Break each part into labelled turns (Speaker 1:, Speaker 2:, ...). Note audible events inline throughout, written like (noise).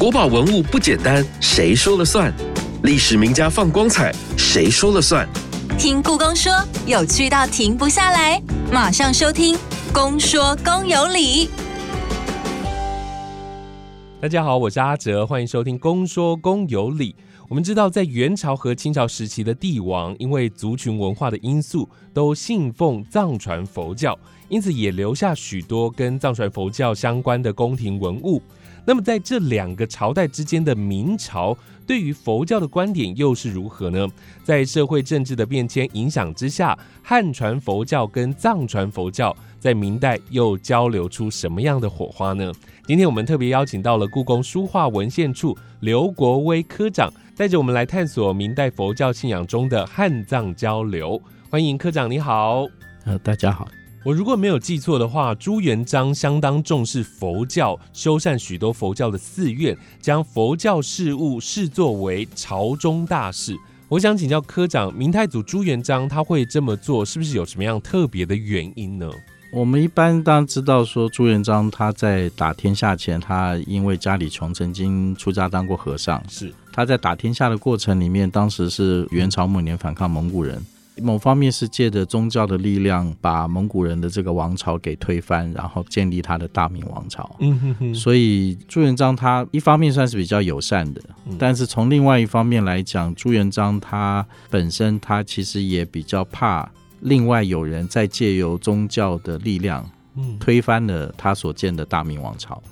Speaker 1: 国宝文物不简单，谁说了算？历史名家放光彩，谁说了算？
Speaker 2: 听故宫说，有趣到停不下来，马上收听《公说公有理》。
Speaker 3: 大家好，我是阿哲，欢迎收听《公说公有理》。我们知道，在元朝和清朝时期的帝王，因为族群文化的因素，都信奉藏传佛教，因此也留下许多跟藏传佛教相关的宫廷文物。那么，在这两个朝代之间的明朝，对于佛教的观点又是如何呢？在社会政治的变迁影响之下，汉传佛教跟藏传佛教在明代又交流出什么样的火花呢？今天我们特别邀请到了故宫书画文献处刘国威科长，带着我们来探索明代佛教信仰中的汉藏交流。欢迎科长，你好。
Speaker 4: 呃，大家好。
Speaker 3: 我如果没有记错的话，朱元璋相当重视佛教，修缮许多佛教的寺院，将佛教事务视作为朝中大事。我想请教科长，明太祖朱元璋他会这么做，是不是有什么样特别的原因呢？
Speaker 4: 我们一般当然知道，说朱元璋他在打天下前，他因为家里穷，曾经出家当过和尚。
Speaker 3: 是
Speaker 4: 他在打天下的过程里面，当时是元朝末年反抗蒙古人。某方面是借着宗教的力量，把蒙古人的这个王朝给推翻，然后建立他的大明王朝。嗯哼哼。所以朱元璋他一方面算是比较友善的，但是从另外一方面来讲，朱元璋他本身他其实也比较怕另外有人在借由宗教的力量。推翻了他所建的大明王朝。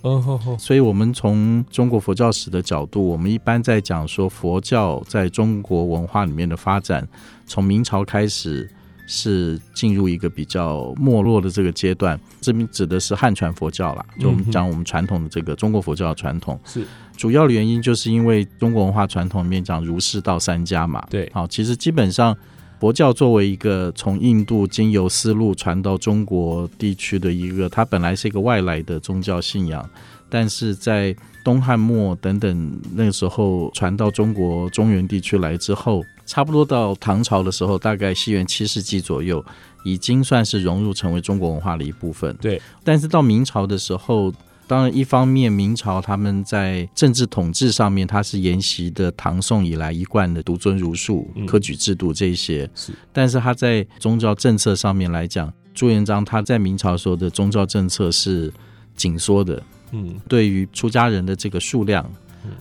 Speaker 4: 所以，我们从中国佛教史的角度，我们一般在讲说佛教在中国文化里面的发展，从明朝开始是进入一个比较没落的这个阶段。这边指的是汉传佛教啦，就我们讲我们传统的这个中国佛教的传统。
Speaker 3: 是
Speaker 4: 主要的原因，就是因为中国文化传统里面讲儒释道三家嘛。
Speaker 3: 对，
Speaker 4: 好，其实基本上。佛教作为一个从印度经由丝路传到中国地区的一个，它本来是一个外来的宗教信仰，但是在东汉末等等那个时候传到中国中原地区来之后，差不多到唐朝的时候，大概西元七世纪左右，已经算是融入成为中国文化的一部分。
Speaker 3: 对，
Speaker 4: 但是到明朝的时候。当然，一方面明朝他们在政治统治上面，它是沿袭的唐宋以来一贯的独尊儒术、科举制度这些。
Speaker 3: 是，
Speaker 4: 但是他在宗教政策上面来讲，朱元璋他在明朝时候的宗教政策是紧缩的。嗯，对于出家人的这个数量，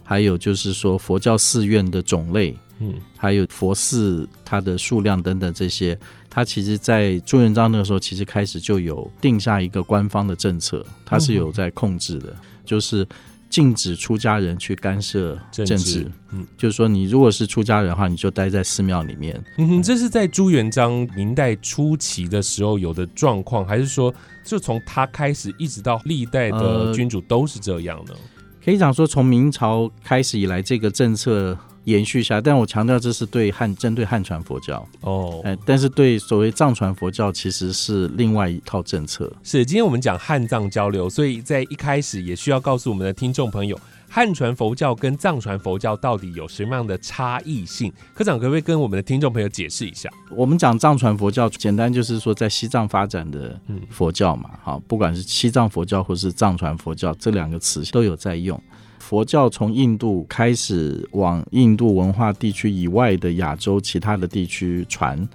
Speaker 4: 还有就是说佛教寺院的种类，嗯，还有佛寺它的数量等等这些。他其实，在朱元璋那个时候，其实开始就有定下一个官方的政策，他是有在控制的，就是禁止出家人去干涉政治。嗯，就是说，你如果是出家人的话，你就待在寺庙里面。
Speaker 3: 嗯哼，这是在朱元璋明代初期的时候有的状况，还是说，就从他开始一直到历代的君主都是这样呢？
Speaker 4: 可以讲说，从明朝开始以来，这个政策。延续下，但我强调这是对汉针对汉传佛教哦，哎，但是对所谓藏传佛教其实是另外一套政策。
Speaker 3: 是，今天我们讲汉藏交流，所以在一开始也需要告诉我们的听众朋友，汉传佛教跟藏传佛教到底有什么样的差异性？科长可不可以跟我们的听众朋友解释一下？
Speaker 4: 我们讲藏传佛教，简单就是说在西藏发展的佛教嘛，好，不管是西藏佛教或是藏传佛教，这两个词都有在用。佛教从印度开始往印度文化地区以外的亚洲其他的地区传，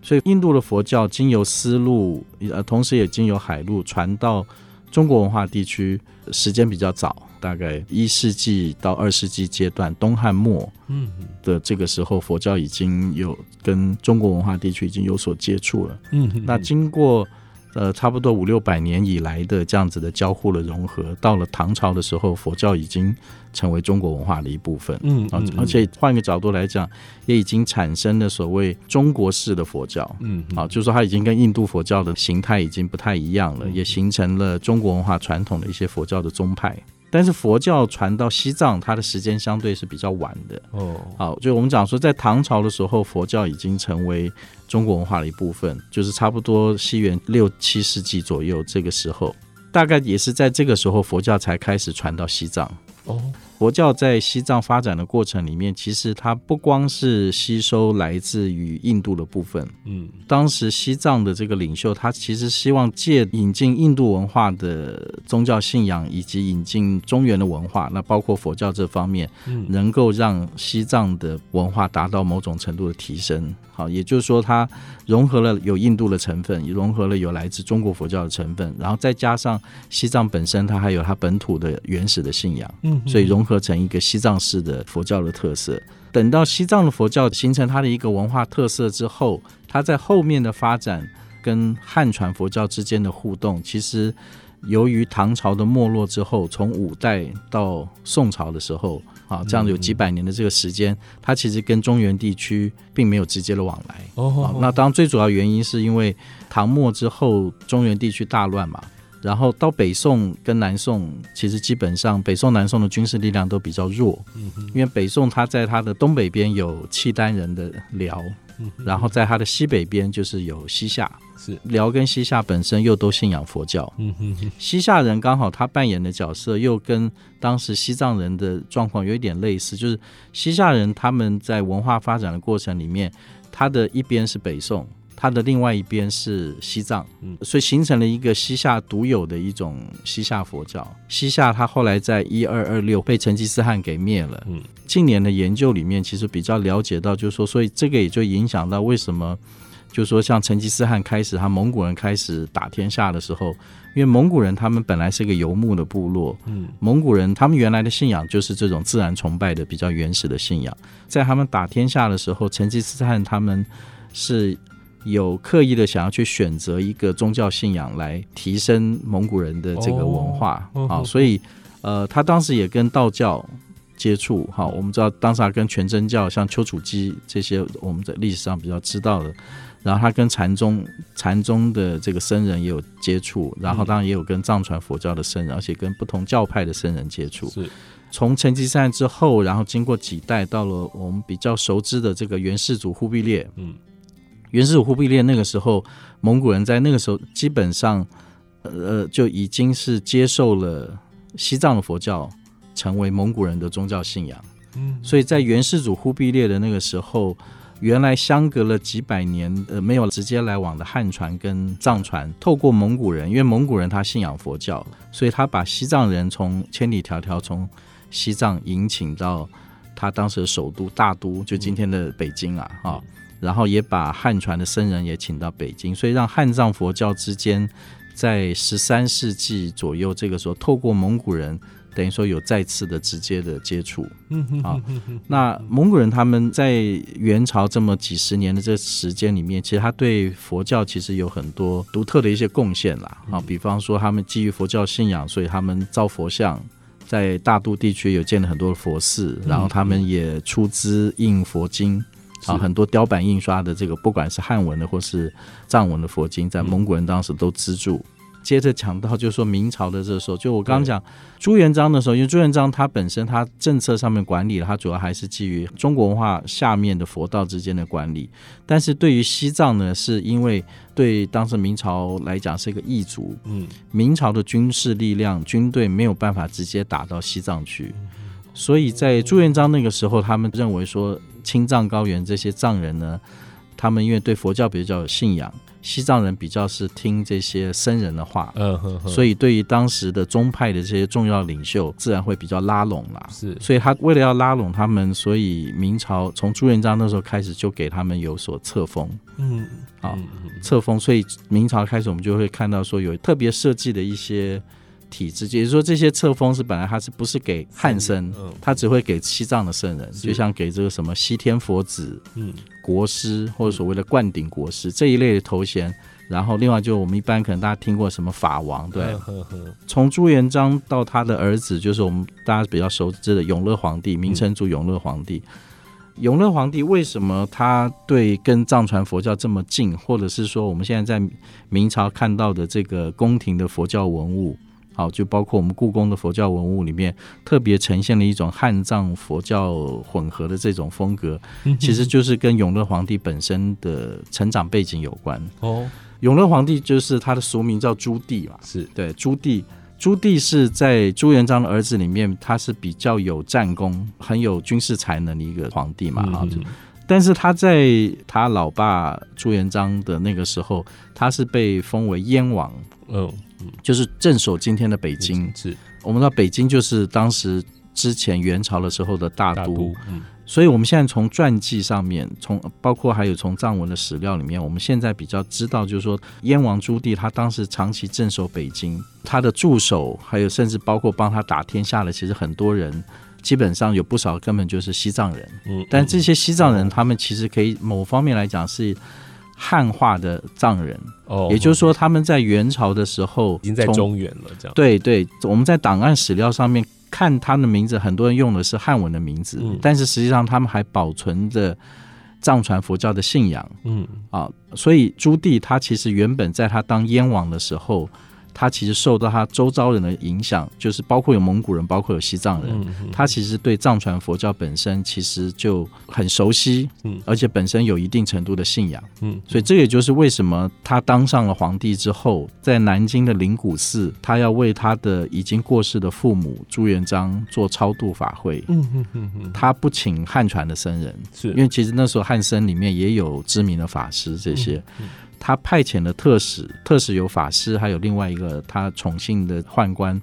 Speaker 4: 所以印度的佛教经由丝路，呃，同时也经由海路传到中国文化地区，时间比较早，大概一世纪到二世纪阶段，东汉末嗯的这个时候，佛教已经有跟中国文化地区已经有所接触了。嗯，那经过。呃，差不多五六百年以来的这样子的交互的融合，到了唐朝的时候，佛教已经成为中国文化的一部分。嗯，而且换一个角度来讲，也已经产生了所谓中国式的佛教。嗯，啊，就是说它已经跟印度佛教的形态已经不太一样了，也形成了中国文化传统的一些佛教的宗派。但是佛教传到西藏，它的时间相对是比较晚的。哦，好，就我们讲说，在唐朝的时候，佛教已经成为中国文化的一部分，就是差不多西元六七世纪左右这个时候，大概也是在这个时候，佛教才开始传到西藏。哦，佛教在西藏发展的过程里面，其实它不光是吸收来自于印度的部分，
Speaker 3: 嗯，
Speaker 4: 当时西藏的这个领袖，他其实希望借引进印度文化的宗教信仰，以及引进中原的文化，那包括佛教这方面，
Speaker 3: 嗯
Speaker 4: 能够让西藏的文化达到某种程度的提升。好，也就是说，它融合了有印度的成分，也融合了有来自中国佛教的成分，然后再加上西藏本身，它还有它本土的原始的信仰。
Speaker 3: 嗯，
Speaker 4: 所以融合成一个西藏式的佛教的特色。等到西藏的佛教形成它的一个文化特色之后，它在后面的发展跟汉传佛教之间的互动，其实由于唐朝的没落之后，从五代到宋朝的时候，啊，这样有几百年的这个时间，它其实跟中原地区并没有直接的往来。
Speaker 3: 哦
Speaker 4: 好，那当然最主要原因是因为唐末之后，中原地区大乱嘛。然后到北宋跟南宋，其实基本上北宋、南宋的军事力量都比较弱，嗯因为北宋它在它的东北边有契丹人的辽，嗯然后在它的西北边就是有西夏，
Speaker 3: 是，
Speaker 4: 辽跟西夏本身又都信仰佛教，
Speaker 3: 嗯哼哼，
Speaker 4: 西夏人刚好他扮演的角色又跟当时西藏人的状况有一点类似，就是西夏人他们在文化发展的过程里面，他的一边是北宋，他的另外一边是西藏，
Speaker 3: 嗯
Speaker 4: 所以形成了一个西夏独有的一种西夏佛教。西夏他后来在一二二六被成吉思汗给灭了，
Speaker 3: 嗯
Speaker 4: 近年的研究里面其实比较了解到，就是说，所以这个也就影响到为什么。就是说，像成吉思汗开始，他蒙古人开始打天下的时候，因为蒙古人他们本来是个游牧的部落，
Speaker 3: 嗯
Speaker 4: 蒙古人他们原来的信仰就是这种自然崇拜的比较原始的信仰。在他们打天下的时候，成吉思汗他们是有刻意的想要去选择一个宗教信仰来提升蒙古人的这个文化啊，所以呃，他当时也跟道教。接触好，我们知道当时他跟全真教，像丘处机这些，我们在历史上比较知道的。然后他跟禅宗禅宗的这个僧人也有接触，然后当然也有跟藏传佛教的僧人，而且跟不同教派的僧人接触。
Speaker 3: 是，
Speaker 4: 从成吉思汗之后，然后经过几代，到了我们比较熟知的这个元世祖忽必烈。
Speaker 3: 嗯，
Speaker 4: 元世祖忽必烈那个时候，蒙古人在那个时候基本上，呃，就已经是接受了西藏的佛教，成为蒙古人的宗教信仰。
Speaker 3: 嗯，
Speaker 4: 所以在元世祖忽必烈的那个时候，原来相隔了几百年，呃，没有直接来往的汉传跟藏传，透过蒙古人，因为蒙古人他信仰佛教，所以他把西藏人从千里迢迢从西藏迎请到他当时的首都大都，就今天的北京啊，哈、然后也把汉传的僧人也请到北京，所以让汉藏佛教之间在十三世纪左右这个时候，透过蒙古人。等于说有再次的直接的接触，
Speaker 3: 嗯哼
Speaker 4: 啊那蒙古人他们在元朝这么几十年的这时间里面，其实他对佛教其实有很多独特的一些贡献啦。啊，比方说他们基于佛教信仰，所以他们造佛像，在大都地区有建了很多的佛寺，然后他们也出资印佛经。啊，很多雕版印刷的这个，不管是汉文的或是藏文的佛经，在蒙古人当时都资助。接着讲到，就是说明朝的这时候，就我刚刚讲朱元璋的时候，因为朱元璋他本身他政策上面管理了，他主要还是基于中国文化下面的佛道之间的管理。但是对于西藏呢，是因为对当时明朝来讲是一个异族，
Speaker 3: 嗯。
Speaker 4: 明朝的军事力量军队没有办法直接打到西藏去，所以在朱元璋那个时候，他们认为说青藏高原这些藏人呢，他们因为对佛教比较有信仰，西藏人比较是听这些僧人的话，
Speaker 3: 嗯哼哼，
Speaker 4: 所以对于当时的宗派的这些重要领袖，自然会比较拉拢啦。
Speaker 3: 是。
Speaker 4: 所以他为了要拉拢他们，所以明朝从朱元璋那时候开始就给他们有所册封，
Speaker 3: 嗯
Speaker 4: 好册封，所以明朝开始我们就会看到说有特别设计的一些体制，也就是说这些册封是本来它是不是给汉僧，
Speaker 3: 嗯。
Speaker 4: 他只会给西藏的圣人，就像给这个什么西天佛子、
Speaker 3: 嗯。
Speaker 4: 国师或者所谓的灌顶国师这一类的头衔。然后，另外就我们一般可能大家听过什么法王，对，从朱元璋到他的儿子，就是我们大家比较熟知的永乐皇帝，明成祖永乐皇帝。永乐皇帝为什么他对跟藏传佛教这么近，或者是说我们现在在明朝看到的这个宫廷的佛教文物，好，就包括我们故宫的佛教文物里面，特别呈现了一种汉藏佛教混合的这种风格，其实就是跟永乐皇帝本身的成长背景有关。
Speaker 3: 哦
Speaker 4: 永乐皇帝就是他的俗名叫朱棣嘛，
Speaker 3: 是
Speaker 4: 对，朱棣朱棣是在朱元璋的儿子里面，他是比较有战功、很有军事才能的一个皇帝嘛啊。但是他在他老爸朱元璋的那个时候，他是被封为燕王，嗯，就是镇守今天的北京。
Speaker 3: 是
Speaker 4: 我们知道北京就是当时之前元朝的时候的大
Speaker 3: 都，
Speaker 4: 嗯。所以，我们现在从传记上面，从包括还有从藏文的史料里面，我们现在比较知道，就是说，燕王朱棣他当时长期镇守北京，他的助手，还有甚至包括帮他打天下的，其实很多人，基本上有不少根本就是西藏人。嗯，但这些西藏人，他们其实可以某方面来讲是汉化的藏人。哦，也就是说，他们在元朝的时候
Speaker 3: 已经在中原了。这样，
Speaker 4: 对对，我们在档案史料上面。看他的名字，很多人用的是汉文的名字，但是实际上他们还保存着藏传佛教的信仰。嗯啊，所以朱棣他其实原本在他当燕王的时候。他其实受到他周遭人的影响，就是包括有蒙古人，包括有西藏人。他其实对藏传佛教本身其实就很熟悉，嗯，而且本身有一定程度的信仰，嗯，所以这也就是为什么他当上了皇帝之后，在南京的灵谷寺，他要为他的已经过世的父母朱元璋做超度法会。嗯嗯嗯嗯，他不请汉传的僧人，是因为其实那时候汉僧里面也有知名的法师这些。他派遣了特使，特使有法师，还有另外一个他宠幸的宦官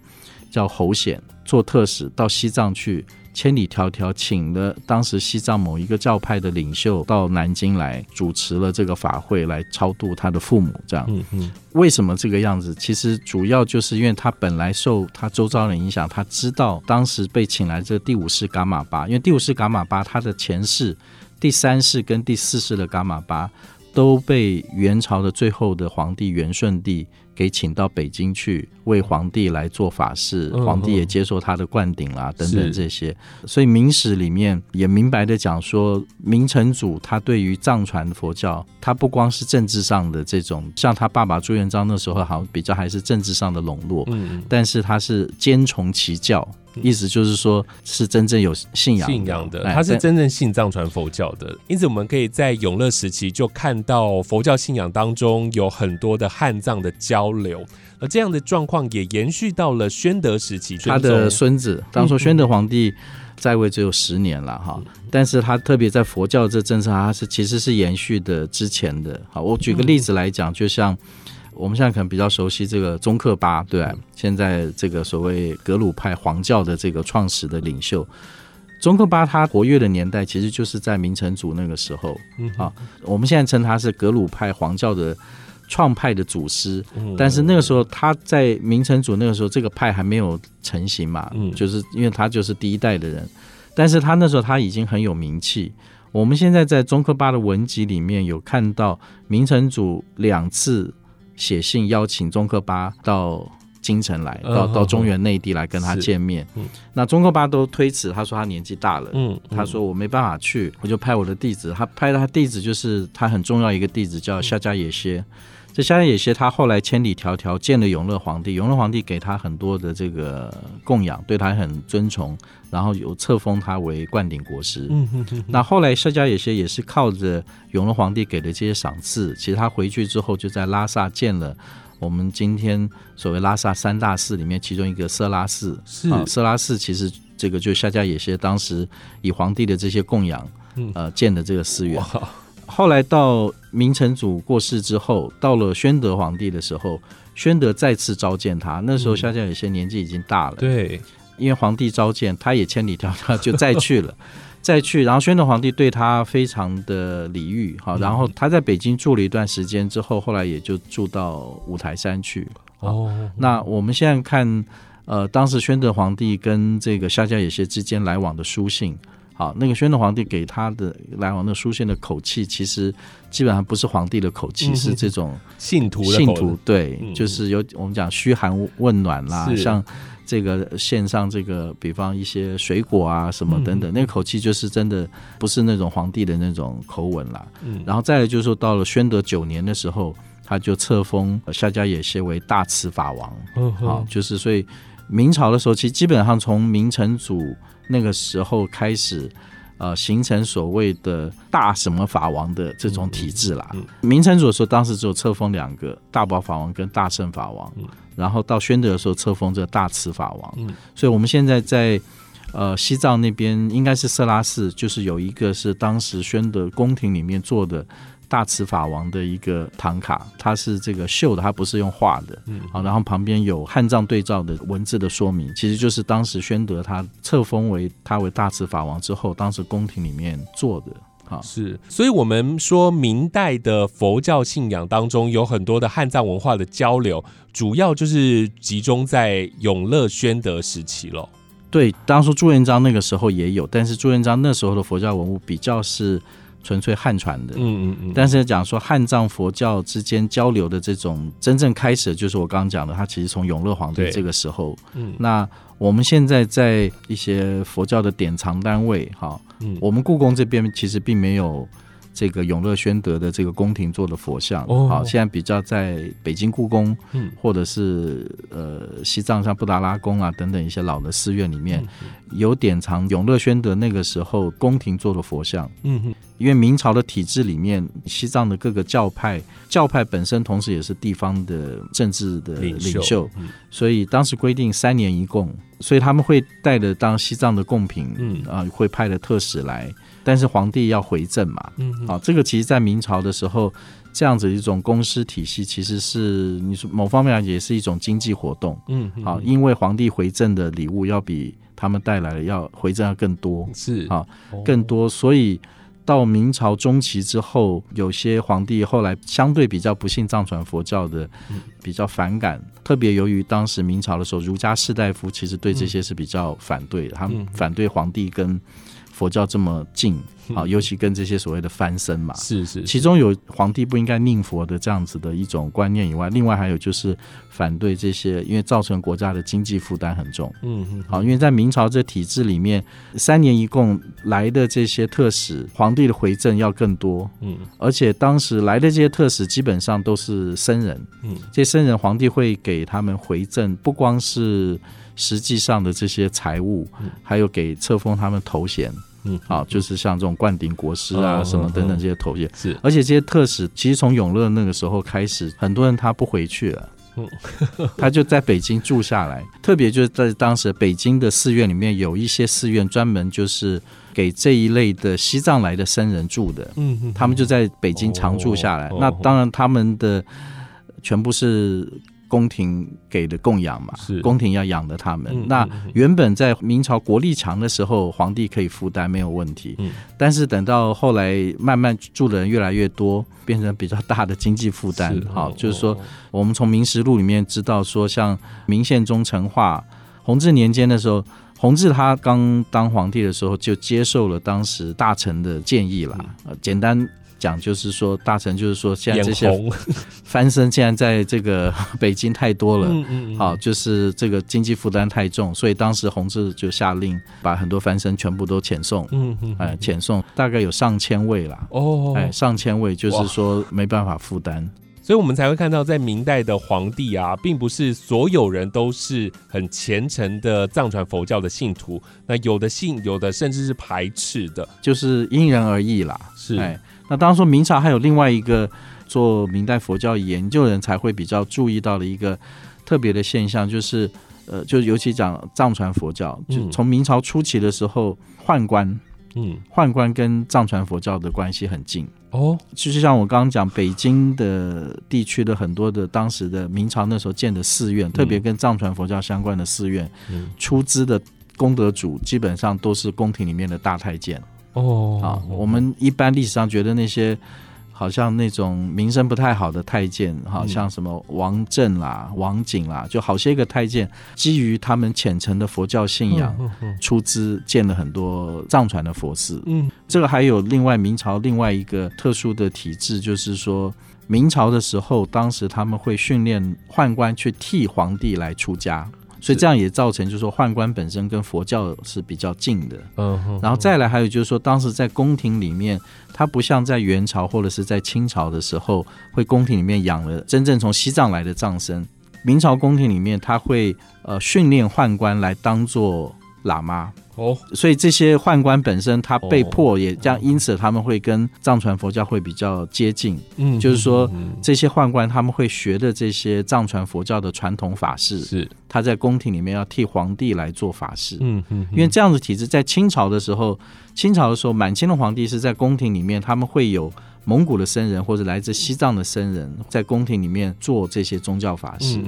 Speaker 4: 叫侯显做特使到西藏去，千里迢迢请了当时西藏某一个教派的领袖到南京来主持了这个法会，来超度他的父母。这样，嗯嗯，为什么这个样子？其实主要就是因为他本来受他周遭人影响，他知道当时被请来这第五世噶玛巴，因为第五世噶玛巴他的前世、第三世跟第四世的噶玛巴。都被元朝的最后的皇帝元顺帝给请到北京去为皇帝来做法事，皇帝也接受他的灌顶啦，等等这些。所以明史里面也明白的讲说，明成祖他对于藏传佛教，他不光是政治上的这种，像他爸爸朱元璋那时候好像比较还是政治上的笼络，嗯，但是他是兼从其教。意思就是说，是真正有信仰
Speaker 3: 信仰的，他是真正信藏传佛教的。因此，我们可以在永乐时期就看到佛教信仰当中有很多的汉藏的交流，而这样的状况也延续到了宣德时期。
Speaker 4: 他的孙子，当初宣德皇帝在位只有十年了哈，但是他特别在佛教这政策，他是其实是延续的之前的。好，我举个例子来讲，就像。我们现在可能比较熟悉这个宗克巴，对，现在这个所谓格鲁派黄教的这个创始的领袖，宗克巴他活跃的年代其实就是在明成祖那个时候，啊，我们现在称他是格鲁派黄教的创派的祖师，但是那个时候他在明成祖那个时候这个派还没有成型嘛，就是因为他就是第一代的人，但是他那时候他已经很有名气。我们现在在宗克巴的文集里面有看到明成祖两次。写信邀请宗克巴到京城来，到到中原内地来跟他见面。那宗克巴都推辞，他说他年纪大了。嗯，他说我没办法去，我就派我的弟子。他派他弟子就是他很重要一个弟子叫夏迦野歇。这夏迦野歇他后来千里迢迢见了永乐皇帝，永乐皇帝给他很多的这个供养，对他很尊崇，然后有册封他为灌顶国师。嗯嗯那后来夏迦也些也是靠着永乐皇帝给的这些赏赐，其实他回去之后就在拉萨建了我们今天所谓拉萨三大寺里面其中一个色拉寺。
Speaker 3: 是
Speaker 4: 色拉寺，其实这个就夏迦野歇当时以皇帝的这些供养，呃建的这个寺院。后来到明成祖过世之后，到了宣德皇帝的时候，宣德再次召见他。那时候夏家有些年纪已经大了，
Speaker 3: 对，
Speaker 4: 因为皇帝召见，他也千里迢迢就再去了，(laughs) 再去。然后宣德皇帝对他非常的礼遇，好，然后他在北京住了一段时间之后，后来也就住到五台山去。哦，那我们现在看，呃，当时宣德皇帝跟这个夏家有些之间来往的书信。好，那个宣德皇帝给他的来往的书信的口气，其实基本上不是皇帝的口气，是这种
Speaker 3: 信徒
Speaker 4: 信徒对，就是有我们讲嘘寒问暖啦，像这个线上这个，比方一些水果啊什么等等，那个口气就是真的不是那种皇帝的那种口吻啦。嗯，然后再来就是说，到了宣德九年的时候，他就册封夏家野些为大慈法王。嗯，好，就是所以明朝的时候，其实基本上从明成祖。那个时候开始，呃形成所谓的大什么法王的这种体制啦。明成祖的时候，当时只有册封两个大宝法王跟大圣法王，然后到宣德的时候册封这大慈法王。所以我们现在在呃西藏那边应该是色拉寺，就是有一个是当时宣德宫廷里面做的。大慈法王的一个唐卡，它是这个绣的，它不是用画的。嗯，好，然后旁边有汉藏对照的文字的说明，其实就是当时宣德他册封为他为大慈法王之后，当时宫廷里面做的。好，
Speaker 3: 是，所以我们说明代的佛教信仰当中有很多的汉藏文化的交流，主要就是集中在永乐宣德时期了。
Speaker 4: 对，当初朱元璋那个时候也有，但是朱元璋那时候的佛教文物比较是。纯粹汉传的，嗯嗯嗯，但是讲说汉藏佛教之间交流的这种真正开始，就是我刚刚讲的，它其实从永乐皇帝这个时候，嗯，那我们现在在一些佛教的典藏单位，哈，嗯，我们故宫这边其实并没有。这个永乐宣德的这个宫廷做的佛像，好，现在比较在北京故宫，或者是呃西藏像布达拉宫啊等等一些老的寺院里面，有典藏永乐宣德那个时候宫廷做的佛像。嗯哼，因为明朝的体制里面，西藏的各个教派，教派本身同时也是地方的政治的领袖，所以当时规定三年一供，所以他们会带着当西藏的贡品，嗯。啊，会派的特使来。但是皇帝要回正嘛，嗯，好，这个其实，在明朝的时候，这样子一种公司体系，其实是你说某方面来，也是一种经济活动，嗯，好，因为皇帝回正的礼物要比他们带来的要回正要更多，
Speaker 3: 是。
Speaker 4: 啊，更多，所以到明朝中期之后，有些皇帝后来相对比较不信藏传佛教的，比较反感，特别由于当时明朝的时候，儒家士大夫其实对这些是比较反对的，他们反对皇帝跟。佛教这么近啊，尤其跟这些所谓的翻身嘛，
Speaker 3: 是是，
Speaker 4: 其中有皇帝不应该宁佛的这样子的一种观念以外，另外还有就是反对这些，因为造成国家的经济负担很重。嗯嗯，好，因为在明朝这体制里面，三年一共来的这些特使，皇帝的回赠要更多。嗯，而且当时来的这些特使基本上都是僧人。嗯，这些僧人皇帝会给他们回赠，不光是。实际上的这些财物，还有给册封他们头衔，嗯，啊，就是像这种灌顶国师啊，什么等等这些头衔，
Speaker 3: 是。
Speaker 4: 而且这些特使，其实从永乐那个时候开始，很多人他不回去了，嗯，(laughs) 他就在北京住下来。特别就是在当时北京的寺院里面，有一些寺院专门就是给这一类的西藏来的僧人住的，嗯嗯，他们就在北京常住下来。那当然，他们的全部是。宫廷给的供养嘛，
Speaker 3: 是
Speaker 4: 宫廷要养的他们。那原本在明朝国力强的时候，皇帝可以负担没有问题。嗯，但是等到后来慢慢住的人越来越多，变成比较大的经济负担。好，就是说我们从《明实录》里面知道说，像明宪宗成化、弘治年间的时候，弘治他刚当皇帝的时候，就接受了当时大臣的建议啦。呃，简单。讲就是说，大臣就是说，现在这些 (laughs) 翻身，现在在这个 (laughs) 北京太多了，好，就是这个经济负担太重，所以当时弘治就下令把很多翻身全部都遣送，嗯嗯，哎，遣送大概有上千位啦，哦，哎，上千位就是说没办法负担，
Speaker 3: 所以我们才会看到，在明代的皇帝啊，并不是所有人都是很虔诚的藏传佛教的信徒，那有的信，有的甚至是排斥的，
Speaker 4: 就是因人而异啦，
Speaker 3: 是，哎。
Speaker 4: 那当然说明朝还有另外一个做明代佛教研究人才会比较注意到的一个特别的现象，就是呃，就尤其讲藏传佛教，就从明朝初期的时候，宦官，嗯，宦官跟藏传佛教的关系很近。哦。其实像我刚刚讲，北京的地区的很多的当时的明朝那时候建的寺院，特别跟藏传佛教相关的寺院，出资的功德主基本上都是宫廷里面的大太监。哦，啊，我们一般历史上觉得那些好像那种名声不太好的太监，好像什么王振啦、王景啦，就好些个太监，基于他们虔诚的佛教信仰，出资建了很多藏传的佛寺。嗯，这个还有另外明朝另外一个特殊的体制，就是说明朝的时候，当时他们会训练宦官去替皇帝来出家。所以这样也造成，就是说宦官本身跟佛教是比较近的。嗯，然后再来还有就是说，当时在宫廷里面，它不像在元朝或者是在清朝的时候，会宫廷里面养了真正从西藏来的藏僧。明朝宫廷里面，他会呃训练宦官来当做喇嘛。
Speaker 3: 哦，
Speaker 4: 所以这些宦官本身他被迫也这样，因此他们会跟藏传佛教会比较接近。
Speaker 3: 嗯
Speaker 4: 就是说这些宦官他们会学的这些藏传佛教的传统法事，
Speaker 3: 是，
Speaker 4: 他在宫廷里面要替皇帝来做法事。
Speaker 3: 嗯嗯，
Speaker 4: 因为这样的体制在清朝的时候，清朝的时候，满清的皇帝是在宫廷里面，他们会有蒙古的僧人或者来自西藏的僧人在宫廷里面做这些宗教法事。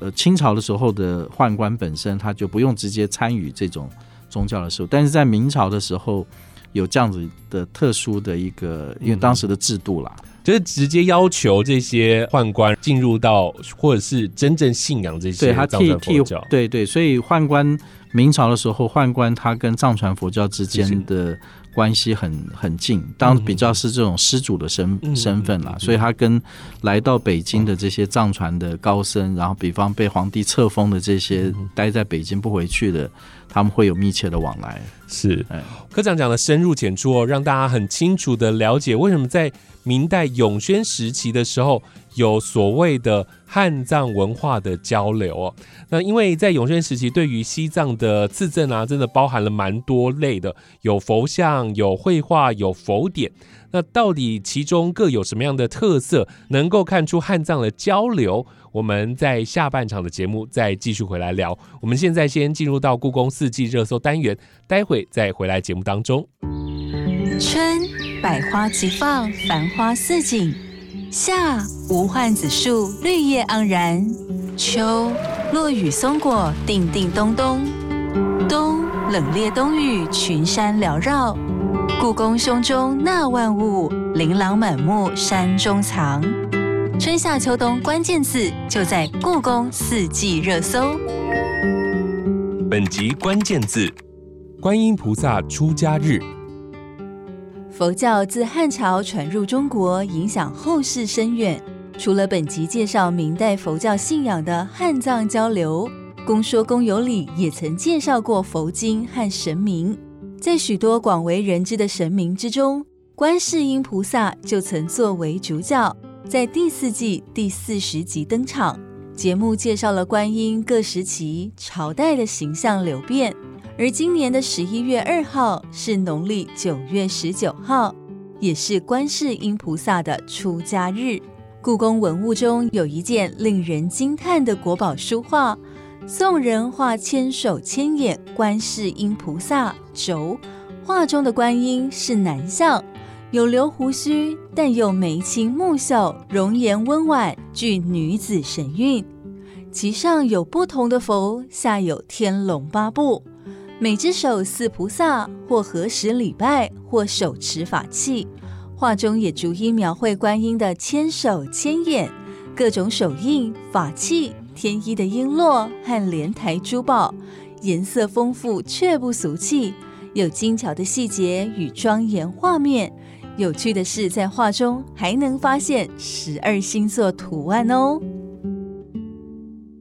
Speaker 4: 呃，清朝的时候的宦官本身他就不用直接参与这种宗教的时候，但是在明朝的时候有这样子的特殊的一个，因为当时的制度啦，
Speaker 3: 就是直接要求这些宦官进入到，或者是真正信仰这些
Speaker 4: 对他
Speaker 3: 藏
Speaker 4: 替替对对，所以宦官明朝的时候，宦官他跟藏传佛教之间的关系很很近，当比较是这种施主的身、
Speaker 3: 嗯
Speaker 4: 身份啦
Speaker 3: 嗯，
Speaker 4: 所以他跟来到北京的这些藏传的高僧，然后比方被皇帝册封的这些
Speaker 3: 嗯
Speaker 4: 待在北京不回去的，他们会有密切的往来。
Speaker 3: 是。
Speaker 4: 哎。
Speaker 3: 科长讲的深入浅出哦，让大家很清楚的了解为什么在明代永宣时期的时候有所谓的汉藏文化的交流哦。那因为在永宣时期，对于西藏的字证啊，真的包含了蛮多类的，有佛像、有绘画、有佛典。那到底其中各有什么样的特色，能够看出汉藏的交流？我们在下半场的节目再继续回来聊。我们现在先进入到故宫四季热搜单元，待会再回来节目当中。
Speaker 2: 春百花齐放，繁花似锦；夏无患子树，绿叶盎然；秋落雨松果，叮叮咚咚；冬冷冽冬雨，群山缭绕。故宫胸中纳万物，琳琅满目山中藏。春夏秋冬关键字就在故宫四季热搜。
Speaker 3: 本集关键字：观音菩萨出家日。
Speaker 2: 佛教自汉朝传入中国，影响后世深远。除了本集介绍明代佛教信仰的汉藏交流，公说公有理也曾介绍过佛经和神明。在许多广为人知的神明之中，观世音菩萨就曾作为主角，在第四季第四十集登场。节目介绍了观音各时期朝代的形象流变。而今年的十一月二号是农历九月十九号，也是观世音菩萨的出家日。故宫文物中有一件令人惊叹的国宝书画，宋人画千手千眼观世音菩萨轴，画中的观音是男相，有留胡须，但又眉清目秀，容颜温婉，具女子神韵。其上有不同的佛，下有天龙八部。每只手似菩萨，或合十礼拜，或手持法器。画中也逐一描绘观音的千手千眼、各种手印、法器、天衣的璎珞和莲台珠宝，颜色丰富却不俗气，有精巧的细节与庄严画面。有趣的是，在画中还能发现十二星座图案哦。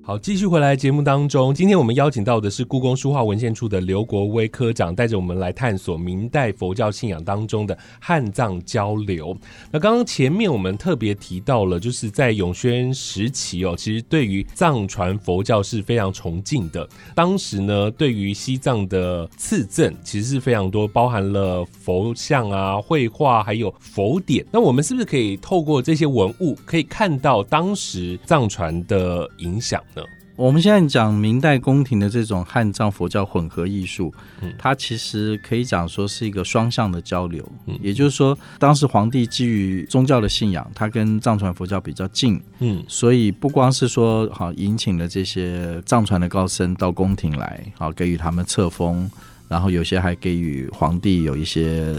Speaker 3: 好，继续回来节目当中，今天我们邀请到的是故宫书画文献处的刘国威科长，带着我们来探索明代佛教信仰当中的汉藏交流。那刚刚前面我们特别提到了，就是在永宣时期哦，其实对于藏传佛教是非常崇敬的。当时呢，对于西藏的赐赠其实是非常多，包含了佛像啊、绘画，还有佛典。那我们是不是可以透过这些文物，可以看到当时藏传的影响？
Speaker 4: 我们现在讲明代宫廷的这种汉藏佛教混合艺术，
Speaker 3: 嗯
Speaker 4: 它其实可以讲说是一个双向的交流。
Speaker 3: 嗯
Speaker 4: 也就是说，当时皇帝基于宗教的信仰，他跟藏传佛教比较近，
Speaker 3: 嗯
Speaker 4: 所以不光是说好引请了这些藏传的高僧到宫廷来，好给予他们册封。然后有些还给予皇帝有一些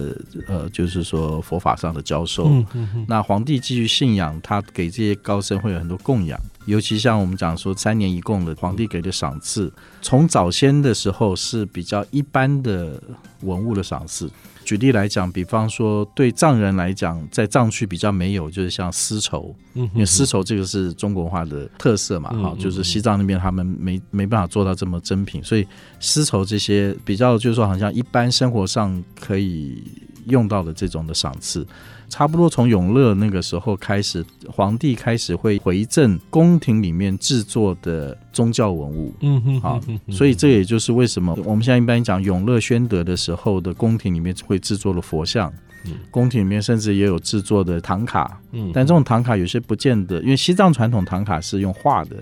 Speaker 4: 呃，就是说佛法上的教授。
Speaker 3: 嗯嗯
Speaker 4: 那皇帝基于信仰，他给这些高僧会有很多供养，尤其像我们讲说三年一供的皇帝给的赏赐，从早先的时候是比较一般的文物的赏赐。举例来讲，比方说对藏人来讲，在藏区比较没有，就是像丝绸，
Speaker 3: 嗯
Speaker 4: 因为丝绸这个是中国文化的特色嘛，哈、就是西藏那边他们没没办法做到这么珍品，所以丝绸这些比较就是说好像一般生活上可以用到的这种的赏赐。差不多从永乐那个时候开始，皇帝开始会回赠宫廷里面制作的宗教文物。
Speaker 3: 嗯哼，
Speaker 4: 好，所以这也就是为什么我们现在一般讲永乐宣德的时候的宫廷里面会制作了佛像。宫廷里面甚至也有制作的唐卡，嗯，但这种唐卡有些不见得，因为西藏传统唐卡是用画的，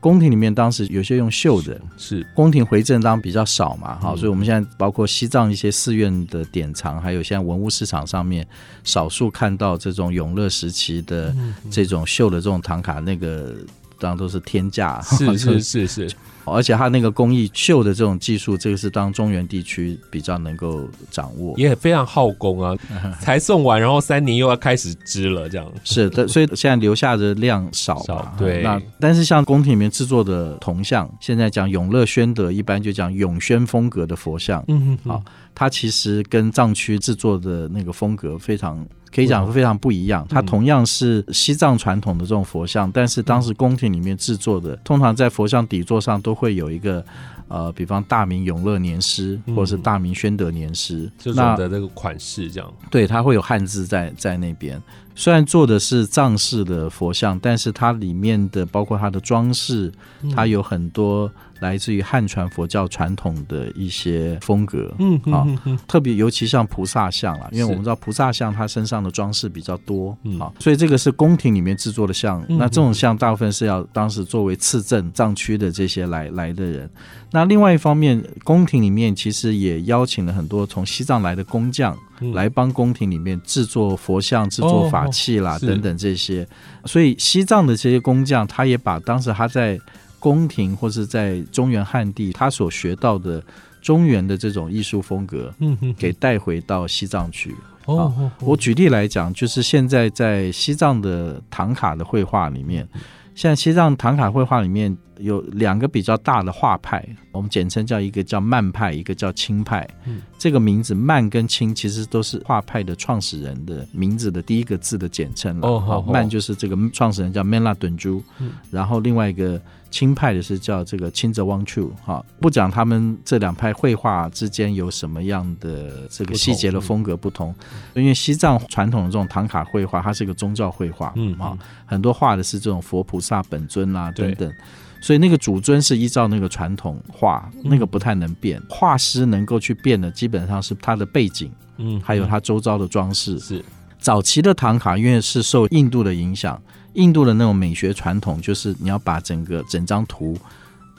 Speaker 4: 宫廷里面当时有些用绣的，
Speaker 3: 是
Speaker 4: 宫廷回正当比较少嘛，哈，所以我们现在包括西藏一些寺院的典藏，还有现在文物市场上面少数看到这种永乐时期的这种绣的这种唐卡，那个当然都是天价，
Speaker 3: 是是是是。(laughs)
Speaker 4: 而且它那个工艺绣的这种技术，这个是当中原地区比较能够掌握，
Speaker 3: 也非常耗工啊。(laughs) 才送完，然后三年又要开始织了，这样
Speaker 4: 是的。所以现在留下的量少
Speaker 3: 嘛？对。
Speaker 4: 那但是像宫廷里面制作的铜像，现在讲永乐宣德，一般就讲永宣风格的佛像。嗯嗯。好，它其实跟藏区制作的那个风格非常。可以讲非常不一样，它同样是西藏传统的这种佛像，但是当时宫廷里面制作的，通常在佛像底座上都会有一个，呃，比方大明永乐年诗，或者是大明宣德年诗，
Speaker 3: 那的这个款式这样，
Speaker 4: 对，它会有汉字在在那边。虽然做的是藏式的佛像，但是它里面的包括它的装饰，它有很多。来自于汉传佛教传统的一些风格，嗯啊，特别尤其像菩萨像啦，因为我们知道菩萨像它身上的装饰比较多，啊，所以这个是宫廷里面制作的像。那这种像大部分是要当时作为赐赠藏区的这些来来的人。那另外一方面，宫廷里面其实也邀请了很多从西藏来的工匠来帮宫廷里面制作佛像、制作法器啦等等这些。所以西藏的这些工匠，他也把当时他在宫廷或是在中原汉地，他所学到的中原的这种艺术风格，嗯哼，给带回到西藏去。哦，我举例来讲，就是现在在西藏的唐卡的绘画里面，现在西藏唐卡绘画里面有两个比较大的画派，我们简称叫一个叫曼派，一个叫清派。嗯，这个名字曼跟清其实都是画派的创始人的名字的第一个字的简称了。哦，曼就是这个创始人叫曼拉顿珠，然后另外一个。清派的是叫这个清泽汪处，哈，不讲他们这两派绘画之间有什么样的这个细节的风格不同，因为西藏传统的这种唐卡绘画，它是一个宗教绘画，嗯啊，很多画的是这种佛菩萨本尊啊等等，所以那个主尊是依照那个传统画，那个不太能变，画师能够去变的基本上是他的背景，嗯，还有他周遭的装饰。
Speaker 3: 是
Speaker 4: 早期的唐卡，因为是受印度的影响。印度的那种美学传统，就是你要把整个整张图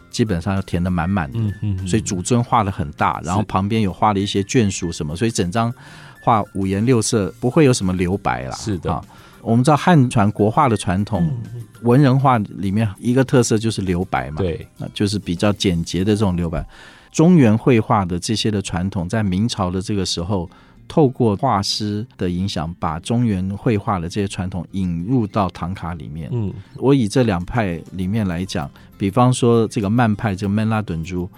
Speaker 4: 基本上要填的满满的，嗯嗯，所以主尊画的很大，然后旁边有画了一些眷属什么，所以整张画五颜六色，不会有什么留白啦。
Speaker 3: 是的，
Speaker 4: 我们知道汉传国画的传统，文人画里面一个特色就是留白嘛，
Speaker 3: 对，那
Speaker 4: 就是比较简洁的这种留白。中原绘画的这些的传统，在明朝的这个时候。透过画师的影响，把中原绘画的这些传统引入到唐卡里面。嗯，我以这两派里面来讲，比方说这个慢派，这个曼拉顿珠，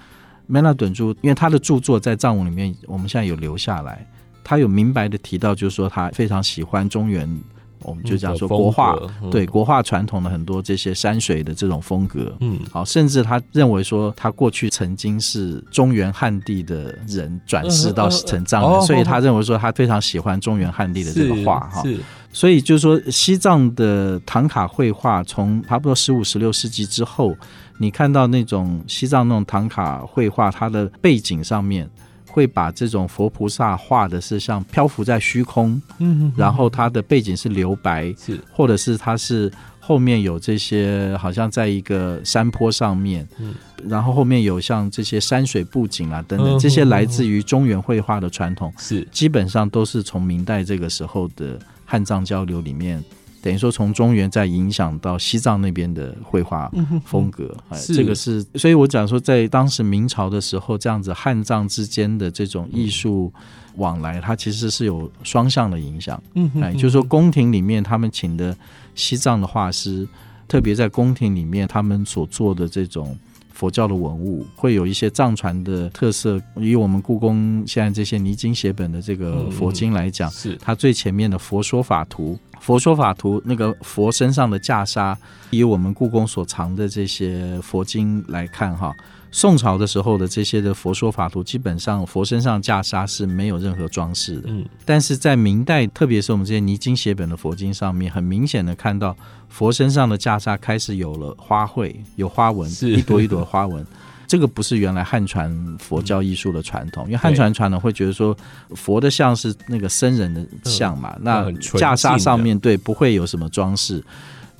Speaker 4: 曼拉顿珠，因为他的著作在藏文里面，我们现在有留下来，他有明白的提到，就是说他非常喜欢中原。我们就讲说国画，对国画传统的很多这些山水的这种风格，嗯，好，甚至他认为说他过去曾经是中原汉地的人转世到成藏人，所以他认为说他非常喜欢中原汉地的这个画哈，所以就是说西藏的唐卡绘画从差不多十五十六世纪之后，你看到那种西藏那种唐卡绘画，它的背景上面。会把这种佛菩萨画的是像漂浮在虚空，嗯，然后它的背景是留白，
Speaker 3: 是，
Speaker 4: 或者是它是后面有这些好像在一个山坡上面，嗯，然后后面有像这些山水布景啊等等，这些来自于中原绘画的传统，
Speaker 3: 是。
Speaker 4: 基本上都是从明代这个时候的汉藏交流里面。等于说，从中原再影响到西藏那边的绘画风格，这个是，所以我讲说，在当时明朝的时候，这样子汉藏之间的这种艺术往来，它其实是有双向的影响。嗯，哎，就是说，宫廷里面他们请的西藏的画师，特别在宫廷里面他们所做的这种。佛教的文物会有一些藏传的特色，以我们故宫现在这些泥金写本的这个佛经来讲，
Speaker 3: 是。
Speaker 4: 它最前面的《佛说法图》，佛说法图那个佛身上的袈裟，以我们故宫所藏的这些佛经来看，哈，宋朝的时候的这些的佛说法图，基本上佛身上袈裟是没有任何装饰的。嗯，但是在明代，特别是我们这些泥金写本的佛经上面，很明显的看到佛身上的袈裟开始有了花卉，有花纹，一朵一朵的花纹。这个不是原来汉传佛教艺术的传统，因为汉传传统会觉得说佛的像是那个僧人的像嘛，那袈裟上面对不会有什么装饰，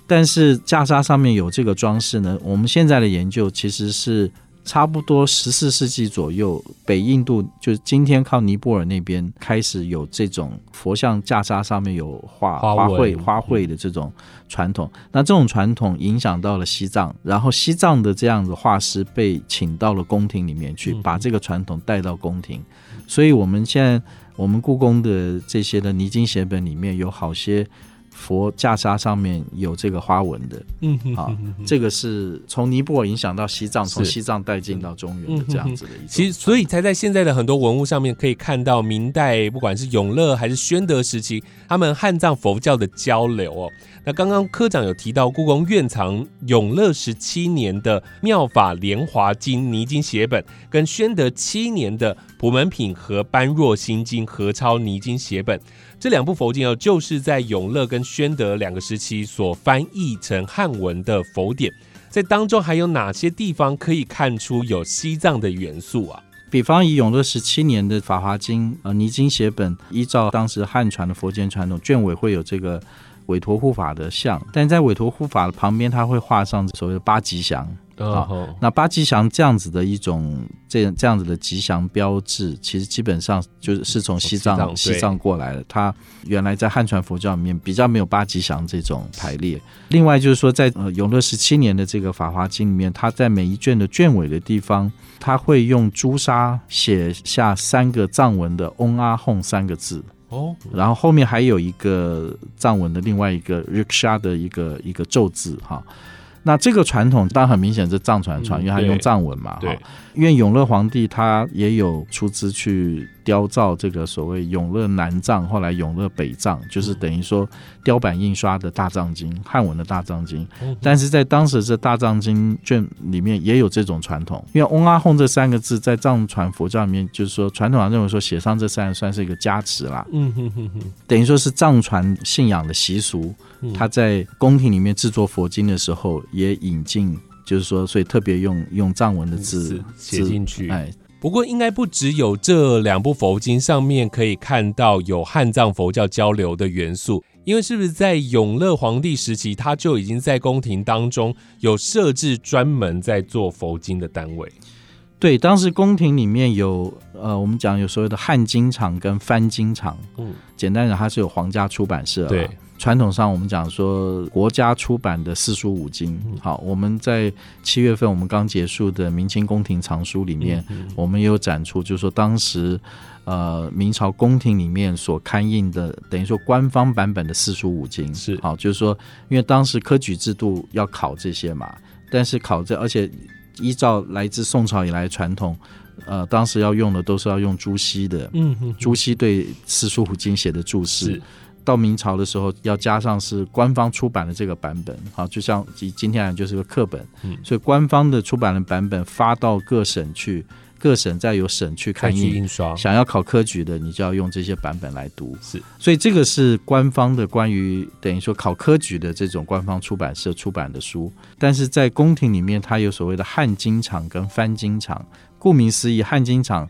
Speaker 4: 但是袈裟上面有这个装饰呢，我们现在的研究其实是。差不多十四世纪左右，北印度就是今天靠尼泊尔那边开始有这种佛像袈裟上面有画花卉花卉的这种传统。那这种传统影响到了西藏，然后西藏的这样子画师被请到了宫廷里面去，把这个传统带到宫廷。所以我们现在我们故宫的这些的泥金写本里面有好些。佛袈裟上面有这个花纹的，嗯，好，这个是从尼泊尔影响到西藏，从西藏带进到中原的这样子的一。
Speaker 3: 其实，所以才在现在的很多文物上面可以看到明代，不管是永乐还是宣德时期，他们汉藏佛教的交流哦。那刚刚科长有提到，故宫院藏永乐十七年的《妙法莲华经》泥金写本，跟宣德七年的《普门品》和《般若心经》合抄泥金写本。这两部佛经哦，就是在永乐跟宣德两个时期所翻译成汉文的佛典，在当中还有哪些地方可以看出有西藏的元素啊？
Speaker 4: 比方以永乐十七年的《法华经》呃泥金写本，依照当时汉传的佛经传统，卷尾会有这个韦陀护法的像，但在韦陀护法旁边，他会画上所谓的八吉祥。啊，那八吉祥这样子的一种这这样子的吉祥标志，其实基本上就是是从西藏西藏过来的。它原来在汉传佛教里面比较没有八吉祥这种排列。另外就是说，在呃永乐十七年的这个《法华经》里面，它在每一卷的卷尾的地方，它会用朱砂写下三个藏文的“嗡阿吽”三个字哦，然后后面还有一个藏文的另外一个 riksha 的一个一个咒字哈。那这个传统当然很明显是藏传传，因为它用藏文嘛。
Speaker 3: 对，
Speaker 4: 因为永乐皇帝他也有出资去雕造这个所谓永乐南藏，后来永乐北藏，就是等于说雕版印刷的大藏经，汉文的大藏经。但是在当时这大藏经卷里面也有这种传统，因为嗡阿吽这三个字在藏传佛教里面，就是说传统上认为说写上这三个算是一个加持啦。嗯哼哼哼，等于说是藏传信仰的习俗。他在宫廷里面制作佛经的时候，也引进，就是说，所以特别用用藏文的字
Speaker 3: 写进去。哎，不过应该不只有这两部佛经上面可以看到有汉藏佛教交流的元素，因为是不是在永乐皇帝时期，他就已经在宫廷当中有设置专门在做佛经的单位？
Speaker 4: 对，当时宫廷里面有呃，我们讲有所谓的汉经厂跟翻经厂。嗯，简单讲，它是有皇家出版社。
Speaker 3: 对。
Speaker 4: 传统上，我们讲说国家出版的四书五经。好，我们在七月份我们刚结束的明清宫廷藏书里面，我们有展出，就是说当时呃明朝宫廷里面所刊印的，等于说官方版本的四书五经。
Speaker 3: 是
Speaker 4: 好，就是说因为当时科举制度要考这些嘛，但是考这，而且依照来自宋朝以来传统，呃，当时要用的都是要用朱熹的，嗯，朱熹对四书五经写的注释。到明朝的时候，要加上是官方出版的这个版本，好，就像以今天来就是个课本，嗯，所以官方的出版的版本发到各省去，各省再由省去看印
Speaker 3: 印刷。
Speaker 4: 想要考科举的，你就要用这些版本来读。
Speaker 3: 是，
Speaker 4: 所以这个是官方的关于等于说考科举的这种官方出版社出版的书。但是在宫廷里面，它有所谓的汉经厂跟翻经厂。顾名思义，汉经厂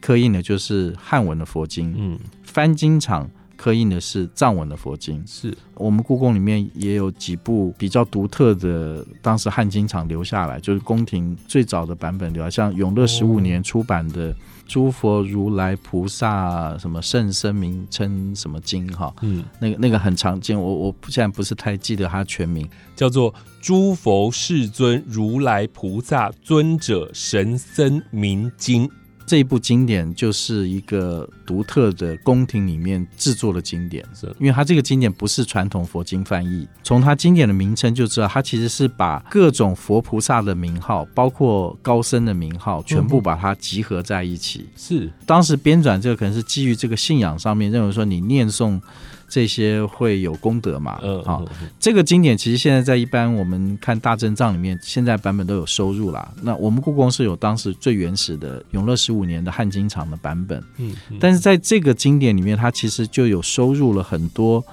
Speaker 4: 刻印的就是汉文的佛经，嗯，翻经厂。刻印的是藏文的佛经，
Speaker 3: 是。
Speaker 4: 我们故宫里面也有几部比较独特的，当时汉经厂留下来，就是宫廷最早的版本留下，像永乐十五年出版的《诸佛如来菩萨什么圣僧名称什么经》哈，嗯，那个那个很常见，我我现在不是太记得它全名，
Speaker 3: 叫做《诸佛世尊如来菩萨尊者神僧名经》。
Speaker 4: 这一部经典就是一个独特的宫廷里面制作的经典，是。因为它这个经典不是传统佛经翻译，从它经典的名称就知道，它其实是把各种佛菩萨的名号，包括高僧的名号，全部把它集合在一起。
Speaker 3: 是。
Speaker 4: 当时编纂这个可能是基于这个信仰上面，认为说你念诵这些会有功德嘛。
Speaker 3: 嗯，
Speaker 4: 好，这个经典其实现在在一般我们看大正藏里面，现在版本都有收入啦。那我们故宫是有当时最原始的永乐十五年的汉经场的版本，
Speaker 3: 嗯，
Speaker 4: 但是在这个经典里面，它其实就有收入了很多，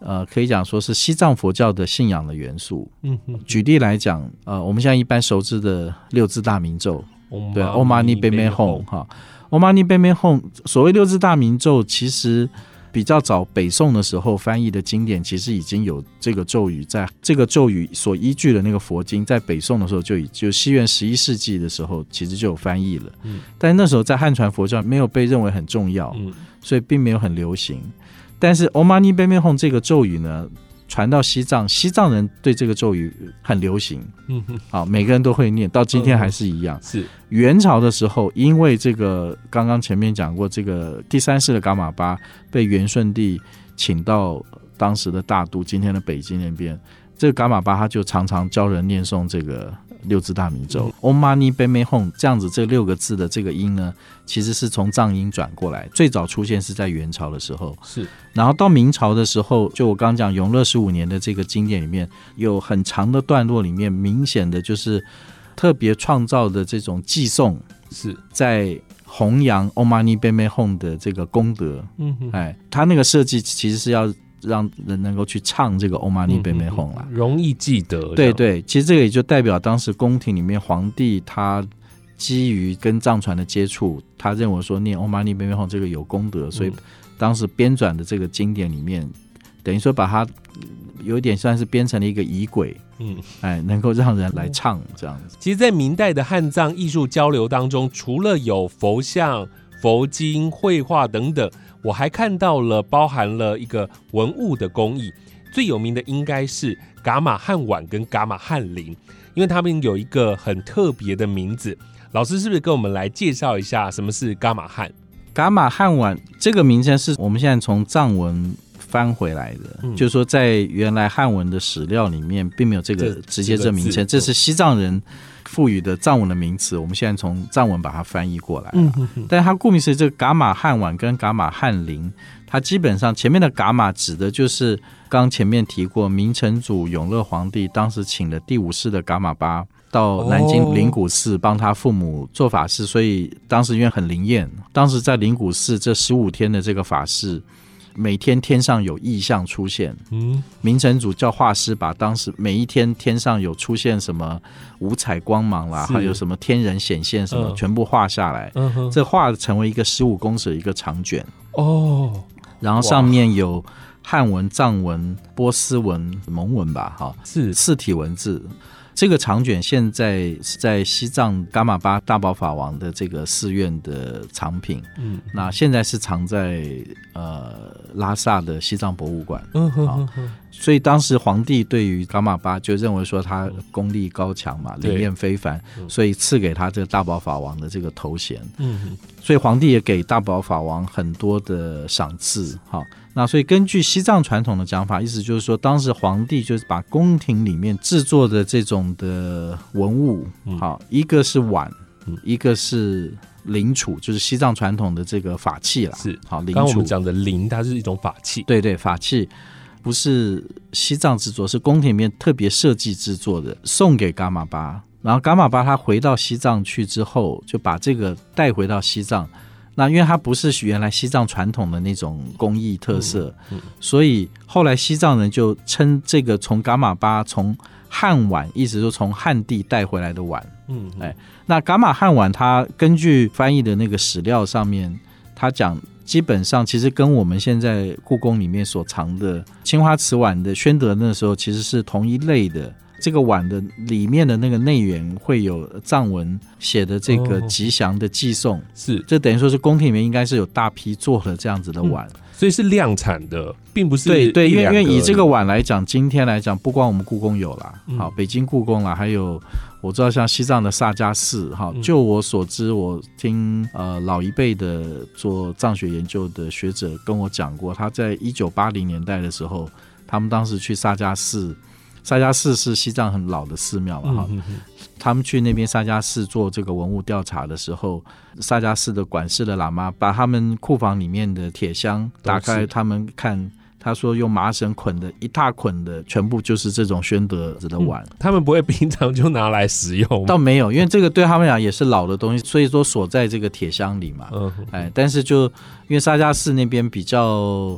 Speaker 4: 呃，可以讲说是西藏佛教的信仰的元素。
Speaker 3: 嗯嗯，
Speaker 4: 举例来讲，呃，我们现在一般熟知的六字大明咒，对
Speaker 3: 欧
Speaker 4: ，Om Mani Padme Hum 哈，Om Mani Padme Hum，所谓六字大明咒，其实比较早北宋的时候翻译的经典，其实已经有这个咒语，在这个咒语所依据的那个佛经，在北宋的时候就已就西元十一世纪的时候，其实就有翻译了。
Speaker 3: 嗯，
Speaker 4: 但那时候在汉传佛教没有被认为很重要，
Speaker 3: 嗯
Speaker 4: 所以并没有很流行。但是 Om Mani Padme Hum 这个咒语呢，传到西藏，西藏人对这个咒语很流行，
Speaker 3: 嗯哼，
Speaker 4: 好，每个人都会念，到今天还是一样。
Speaker 3: 是，
Speaker 4: 元朝的时候，因为这个刚刚前面讲过，这个第三世的噶玛巴被元顺帝请到当时的大都，今天的北京那边，这个噶玛巴他就常常教人念诵这个六字大明咒、Om Mani Padme Hum 这样子，这六个字的这个音呢，其实是从藏音转过来，最早出现是在元朝的时候，
Speaker 3: 是，
Speaker 4: 然后到明朝的时候，就我刚刚讲永乐十五年的这个经典里面，有很长的段落里面，明显的就是特别创造的这种寄送，
Speaker 3: 是，
Speaker 4: 在弘扬 Om Mani Padme Hum 的这个功德。
Speaker 3: 嗯哼，
Speaker 4: 哎，他那个设计其实是要让人能够去唱这个 Om Mani Padme Hum 啦。
Speaker 3: 容易记得，
Speaker 4: 对，对，其实这个也就代表当时宫廷里面皇帝他基于跟藏传的接触，他认为说念 Om Mani Padme Hum 这个有功德，所以当时编纂的这个经典里面，等于说把它有一点算是编成了一个仪轨，
Speaker 3: 嗯。
Speaker 4: 哎，能够让人来唱这样子。
Speaker 3: 其实，在明代的汉藏艺术交流当中，除了有佛像、佛经、绘画等等，我还看到了包含了一个文物的工艺。最有名的应该是噶玛汉碗跟噶玛汉铃，因为他们有一个很特别的名字。老师是不是跟我们来介绍一下什么是噶玛汉？
Speaker 4: 噶玛汉碗这个名称是我们现在从藏文翻回来的，
Speaker 3: 嗯
Speaker 4: 就是说在原来汉文的史料里面并没有这个直接这名称，
Speaker 3: 这
Speaker 4: 这是西藏人赋予的藏文的名词，我们现在从藏文把它翻译过来了。
Speaker 3: 嗯
Speaker 4: 但它顾名思义，这个噶玛汉碗跟噶玛汉林，它基本上前面的噶玛指的就是刚前面提过，明成祖永乐皇帝当时请的第五世的噶玛巴到南
Speaker 3: 哦
Speaker 4: 京灵谷寺帮他父母做法事，所以当时因为很灵验，当时在灵谷寺这十五天的这个法事。每天天上有异象出现，
Speaker 3: 嗯，
Speaker 4: 明成祖叫画师把当时每一天天上有出现什么五彩光芒啦，还有什么天人显现什么，
Speaker 3: 嗯。
Speaker 4: 全部画下来。
Speaker 3: 嗯，
Speaker 4: 这画成为一个十五公尺的一个长卷，
Speaker 3: 哦，
Speaker 4: 然后上面有汉文、藏文、波斯文、蒙文吧，哈，
Speaker 3: 是。
Speaker 4: 四体文字。这个长卷现在是在西藏噶玛巴大宝法王的这个寺院的藏品，
Speaker 3: 嗯。
Speaker 4: 那现在是藏在呃拉萨的西藏博物馆。
Speaker 3: 嗯哼哼哼，
Speaker 4: 所以当时皇帝对于噶玛巴就认为说他功力高强嘛，
Speaker 3: 对。
Speaker 4: 灵验非凡，所以赐给他这个大宝法王的这个头衔。
Speaker 3: 嗯哼，
Speaker 4: 所以皇帝也给大宝法王很多的赏赐，好，那所以根据西藏传统的讲法，意思就是说，当时皇帝就是把宫廷里面制作的这种的文物，
Speaker 3: 嗯
Speaker 4: 好，一个是碗
Speaker 3: 嗯，
Speaker 4: 一个是灵杵，就是西藏传统的这个法器啦，
Speaker 3: 是
Speaker 4: 好
Speaker 3: 刚刚我们讲的灵，它是一种法器，
Speaker 4: 对对，法器不是西藏制作，是宫廷里面特别设计制作的，送给噶玛巴。然后噶玛巴他回到西藏去之后，就把这个带回到西藏。那因为它不是原来西藏传统的那种工艺特色，
Speaker 3: 嗯嗯
Speaker 4: 所以后来西藏人就称这个从噶玛巴从汉碗，意思说从汉地带回来的碗。
Speaker 3: 嗯，
Speaker 4: 哎那噶玛汉碗，它根据翻译的那个史料上面，它讲基本上其实跟我们现在故宫里面所藏的青花瓷碗的宣德那时候其实是同一类的。这个碗的里面的那个内缘会有藏文写的这个
Speaker 3: 哦。
Speaker 4: 吉祥的寄送，
Speaker 3: 是，
Speaker 4: 这等于说是宫廷里面应该是有大批做了这样子的碗。
Speaker 3: 所以是量产的，并不是
Speaker 4: 对对，因为因为以这个碗来讲，今天来讲，不光我们故宫有啦，
Speaker 3: 嗯。
Speaker 4: 好，北京故宫啦，还有我知道像西藏的萨迦寺，哈
Speaker 3: 嗯，
Speaker 4: 就我所知，我听呃老一辈的做藏学研究的学者跟我讲过，他在一九八零年代的时候，他们当时去萨迦寺。萨迦寺是西藏很老的寺庙了哈，他们去那边萨迦寺做这个文物调查的时候，萨迦寺的管事的喇嘛把他们库房里面的铁箱打开，他们看他说用麻绳捆的一大捆的，全部就是这种宣德子的碗。
Speaker 3: 他们不会平常就拿来使用？
Speaker 4: 倒没有，因为这个对他们俩也是老的东西，所以说锁在这个铁箱里嘛。嗯，哎，但是就因为沙迦寺那边比较。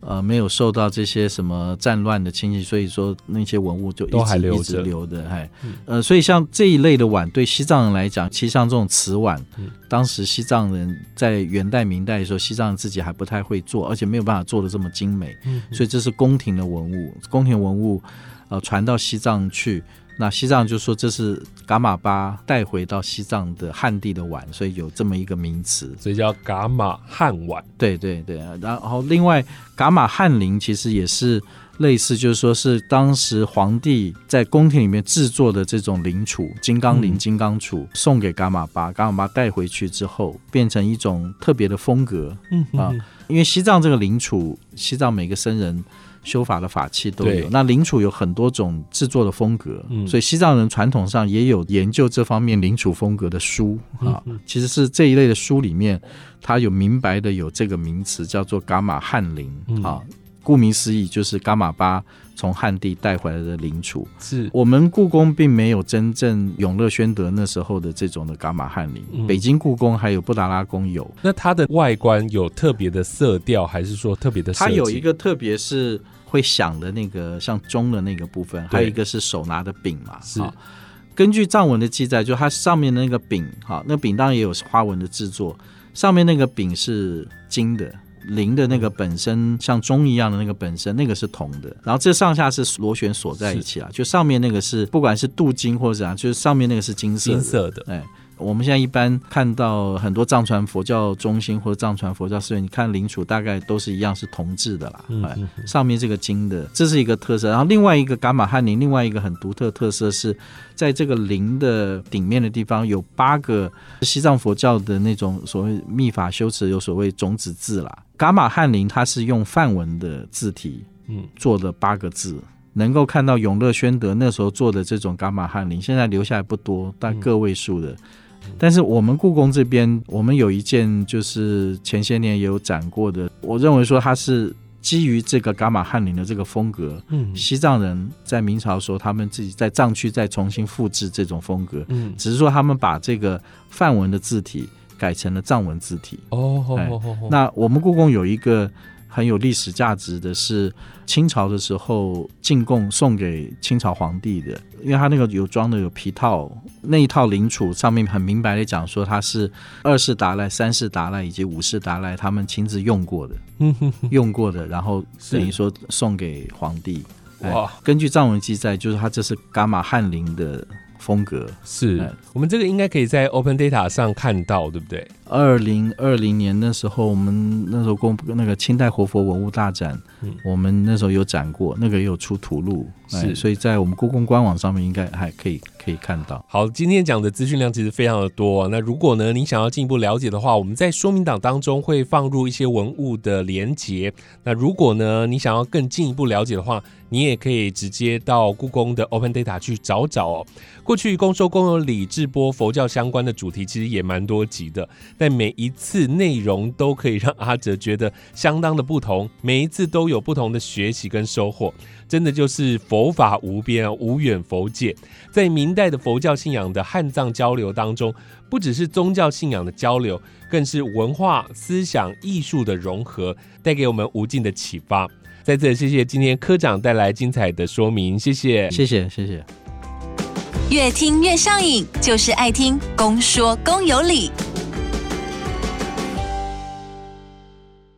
Speaker 4: 呃，没有受到这些什么战乱的侵袭，所以说那些文物就一直一直留的，哎，呃，所以像这一类的碗，对西藏人来讲，其实像这种瓷碗，当时西藏人在元代、明代的时候，西藏人自己还不太会做，而且没有办法做的这么精美，所以这是宫廷的文物，宫廷文物，呃，传到西藏去。那西藏就说这是噶玛巴带回到西藏的汉地的碗，所以有这么一个名词，
Speaker 3: 所以叫噶玛汉碗。
Speaker 4: 对对对，然后另外噶玛汉陵其实也是类似，就是说是当时皇帝在宫廷里面制作的这种灵杵，金刚铃、金刚杵，送给噶玛巴，噶玛巴带回去之后，变成一种特别的风格。嗯啊，因为西藏这个灵杵，西藏每个僧人。修法的法器都有，那陵储有很多种制作的风格，所以西藏人传统上也有研究这方面陵储风格的书啊。其实是这一类的书里面，它有明白的有这个名词叫做伽马汉林啊。顾名思义，就是伽马巴从汉地带回来的陵储。
Speaker 3: 是
Speaker 4: 我们故宫并没有真正永乐宣德那时候的这种的伽马汉陵，北京故宫还有布达拉宫有。
Speaker 3: 那它的外观有特别的色调，还是说特别的？
Speaker 4: 它有一个特别是。会响的那个像钟的那个部分，还有一个是手拿的柄嘛。
Speaker 3: 是，
Speaker 4: 根据藏文的记载，就它上面的那个柄，哈，那柄当然也有花纹的制作。上面那个柄是金的，铃的那个本身像钟一样的那个本身，那个是铜的。然后这上下是螺旋锁在一起啊，就上面那个是不管是镀金或者怎样，就是上面那个是金色
Speaker 3: 金色的，
Speaker 4: 哎。我们现在一般看到很多藏传佛教中心或者藏传佛教寺院，你看灵杵大概都是一样是铜制的啦，哎，上面这个金的，这是一个特色。然后另外一个噶玛汉林，另外一个很独特特色是在这个陵的顶面的地方有八个西藏佛教的那种所谓密法修持，有所谓种子字啦。噶玛汉林它是用梵文的字体，嗯，做的八个字，能够看到永乐宣德那时候做的这种噶玛汉林，现在留下来不多，但个位数的。但是我们故宫这边，我们有一件就是前些年也有展过的，我认为说它是基于这个噶玛汉陵的这个风格，嗯，西藏人在明朝时候他们自己在藏区再重新复制这种风格，嗯，只是说他们把这个梵文的字体改成了藏文字体。哦，那我们故宫有一个。很有历史价值的是清朝的时候进贡送给清朝皇帝的，因为他那个有装的有皮套，那一套陵储上面很明白的讲说它是二世达赖、三世达赖以及五世达赖他们亲自用过的，(laughs) 用过的，然后等于说送给皇帝。哇，根据藏文记载，就是他这是噶玛汉林的。风格
Speaker 3: 是我们这个应该可以在 Open Data 上看到，对不对？
Speaker 4: 二零二零年那时候，我们那时候公布那个清代活佛文物大展，我们那时候有展过，那个也有出图录，是，所以在我们故宫官网上面应该还可以可以看到。
Speaker 3: 好，今天讲的资讯量其实非常的多，那如果呢你想要进一步了解的话，我们在说明档当中会放入一些文物的连接。那如果呢你想要更进一步了解的话，你也可以直接到故宫的 Open Data 去找找哦。过去公说公有理智播佛教相关的主题其实也蛮多集的，但每一次内容都可以让阿哲觉得相当的不同，每一次都有不同的学习跟收获，真的就是佛法无边啊，无远佛界。在明代的佛教信仰的汉藏交流当中，不只是宗教信仰的交流，更是文化、思想、艺术的融合，带给我们无尽的启发。在这，谢谢今天科长带来精彩的说明，谢谢，
Speaker 4: 谢谢，谢谢。
Speaker 2: 越听越上瘾，就是爱听公说公有理。